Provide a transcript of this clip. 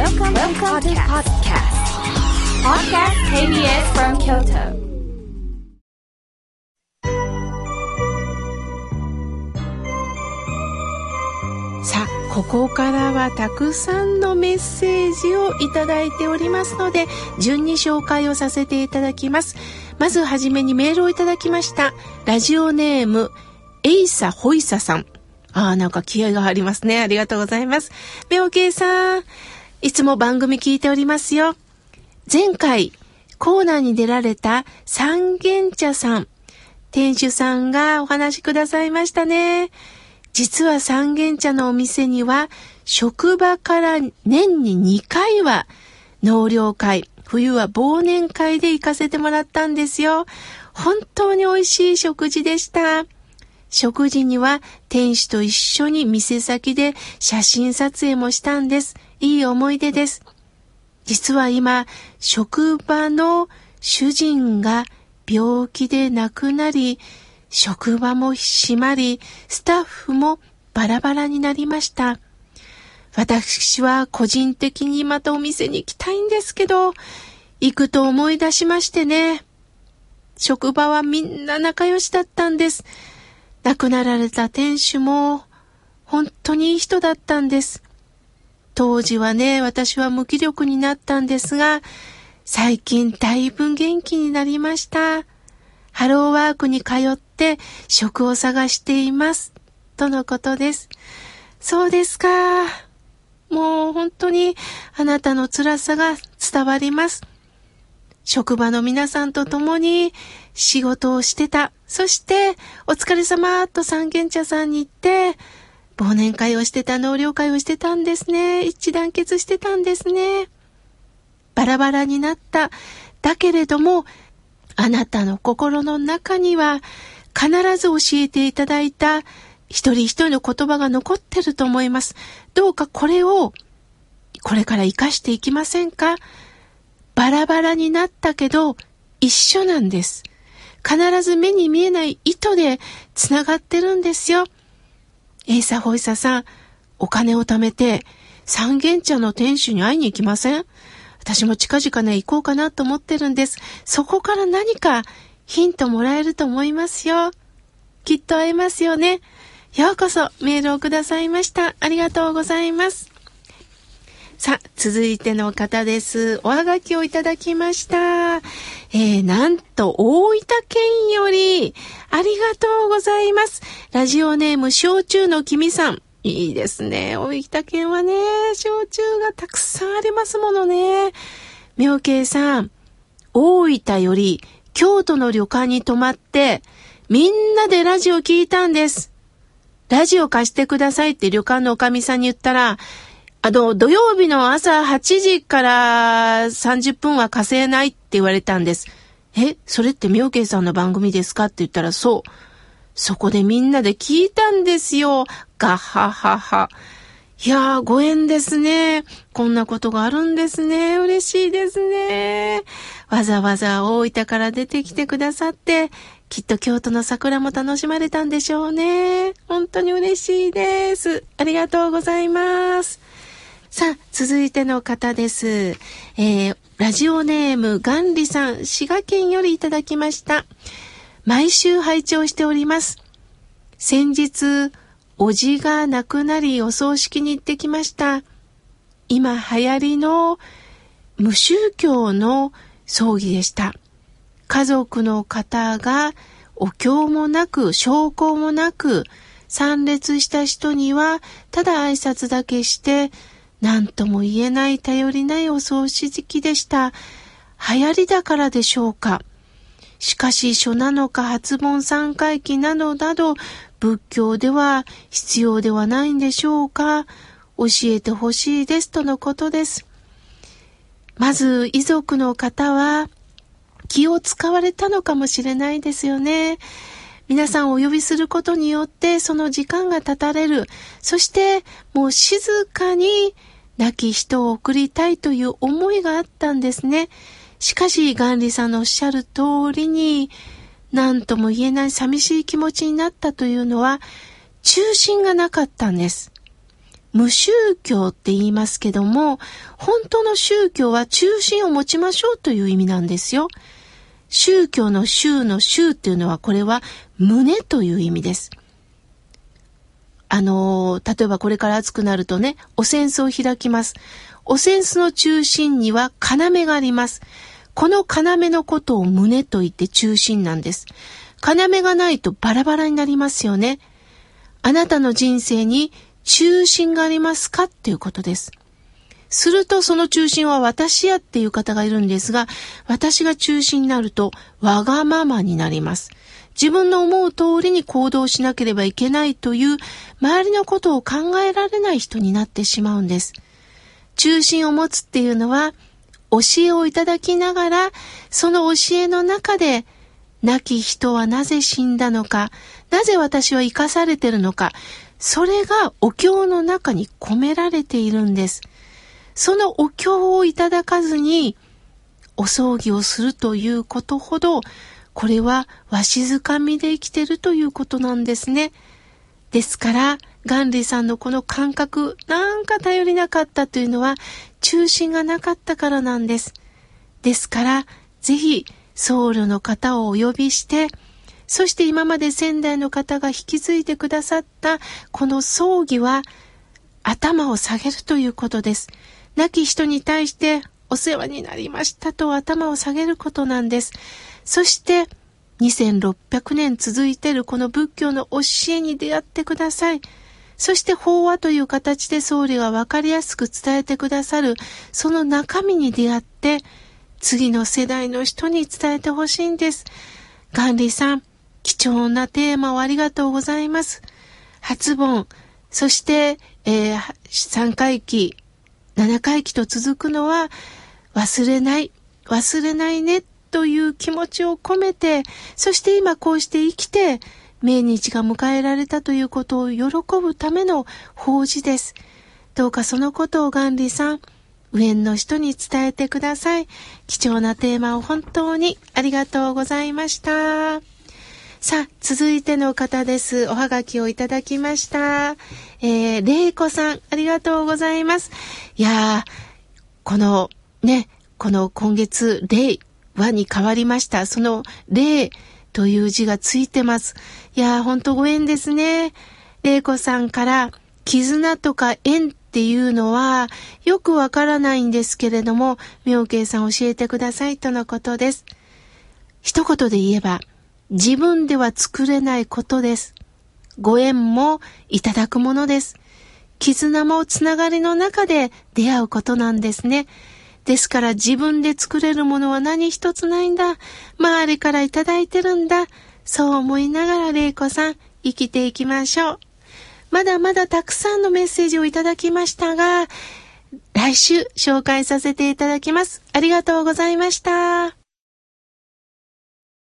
Welcome, Welcome to podcast. Podcast KBS from Kyoto. さあ、ここからはたくさんのメッセージをいただいておりますので、順に紹介をさせていただきます。まずはじめにメールをいただきました。ラジオネーム、エイサホイサさん。ああ、なんか気合がありますね。ありがとうございます。みょうけいさん、いつも番組聞いておりますよ。前回、コーナーに出られた三軒茶さん、店主さんがお話しくださいましたね。実は三軒茶のお店には、職場から年に2回は納涼会、冬は忘年会で行かせてもらったんですよ。本当に美味しい食事でした。食事には店主と一緒に店先で写真撮影もしたんです。いい思い出です。実は今、職場の主人が病気で亡くなり、職場も閉まり、スタッフもバラバラになりました。私は個人的にまたお店に行きたいんですけど、行くと思い出しましてね。職場はみんな仲良しだったんです。亡くなられた店主も本当にいい人だったんです。当時はね、私は無気力になったんですが、最近だいぶ元気になりました。ハローワークに通って職を探しています。とのことです。そうですか。もう本当にあなたの辛さが伝わります。職場の皆さんと共に仕事をしてた。そして、お疲れ様と三軒茶さんに行って、忘年会をしてた、納涼会をしてたんですね。一致団結してたんですね。バラバラになった。だけれども、あなたの心の中には、必ず教えていただいた一人一人の言葉が残ってると思います。どうかこれを、これから活かしていきませんか？バラバラになったけど、一緒なんです。必ず目に見えない糸で繋がってるんですよ。エイサホイサさん、お金を貯めて三軒茶の店主に会いに行きません？私も近々ね、行こうかなと思ってるんです。そこから何かヒントもらえると思いますよ。きっと会えますよね。ようこそメールをくださいました。ありがとうございます。さあ、続いての方です。おはがきをいただきました。えー、なんと、大分県より、ありがとうございます。ラジオネーム、焼酎の君さん。いいですね。大分県はね、焼酎がたくさんありますものね。妙慶さん、大分より京都の旅館に泊まって、みんなでラジオ聞いたんです。ラジオ貸してくださいって旅館のおかみさんに言ったら、あの、土曜日の朝8時から30分は稼げないって言われたんです。え、それって妙慶さんの番組ですか？って言ったらそう。そこでみんなで聞いたんですよ。ガッハハハ。いやー、ご縁ですね。こんなことがあるんですね。嬉しいですね。わざわざ大分から出てきてくださって、きっと京都の桜も楽しまれたんでしょうね。本当に嬉しいです。ありがとうございます。さあ、続いての方です。えー、ラジオネーム、ガンリさん、滋賀県よりいただきました。毎週拝聴しております。先日、おじが亡くなりお葬式に行ってきました。今流行りの無宗教の葬儀でした。家族の方がお経もなく、証拠もなく、参列した人にはただ挨拶だけして何とも言えない頼りないお葬式でした。流行りだからでしょうか。しかし書なのか発問三回忌などなど仏教では必要ではないんでしょうか教えてほしいですとのことです。まず遺族の方は気を使われたのかもしれないですよね。皆さんお呼びすることによってその時間が経たれる。そしてもう静かに亡き人を送りたいという思いがあったんですね。しかし、ガンリさんのおっしゃる通りに、何とも言えない寂しい気持ちになったというのは、中心がなかったんです。無宗教って言いますけども、本当の宗教は中心を持ちましょうという意味なんですよ。宗教の宗の宗っていうのはこれは胸という意味です。あの例えばこれから暑くなるとね、お扇子を開きます。お扇子の中心には要があります。この要のことを胸と言って中心なんです。要がないとバラバラになりますよね。あなたの人生に中心がありますかっていうことです。するとその中心は私やっていう方がいるんですが、私が中心になるとわがままになります。自分の思う通りに行動しなければいけないという周りのことを考えられない人になってしまうんです。中心を持つっていうのは教えをいただきながら、その教えの中で亡き人はなぜ死んだのか、なぜ私は生かされてるのか、それがお経の中に込められているんです。そのお経をいただかずに、お葬儀をするということほど、これはわしづかみで生きてるということなんですね。ですから、ガンリーさんのこの感覚、なんか頼りなかったというのは、中心がなかったからなんです。ですから、ぜひ、僧侶の方をお呼びして、そして今まで仙台の方が引き継いでくださったこの葬儀は頭を下げるということです。亡き人に対してお世話になりましたと頭を下げることなんです。そして2600年続いているこの仏教の教えに出会ってください。そして法話という形で僧侶がわかりやすく伝えてくださるその中身に出会って次の世代の人に伝えてほしいんです。ガンリさん、貴重なテーマをありがとうございます。初盆、そして、えー、3回忌、7回忌と続くのは忘れない、忘れないねという気持ちを込めて、そして今こうして生きて、命日が迎えられたということを喜ぶための法事です。どうかそのことをガンリさん、上の人に伝えてください。貴重なテーマを本当にありがとうございました。さあ、続いての方です。おはがきをいただきました。えー、れいこさん、ありがとうございます。いやー、この、ね、この今月、令和に変わりました。その、令という字がついてます。いやー、ほんとご縁ですね。れいこさんから、絆とか縁っていうのは、よくわからないんですけれども、妙慶さん教えてくださいとのことです。一言で言えば、自分では作れないことです。ご縁もいただくものです。絆もつながりの中で出会うことなんですね。ですから自分で作れるものは何一つないんだ。周りからいただいてるんだ。そう思いながら玲子さん、生きていきましょう。まだまだたくさんのメッセージをいただきましたが、来週紹介させていただきます。ありがとうございました。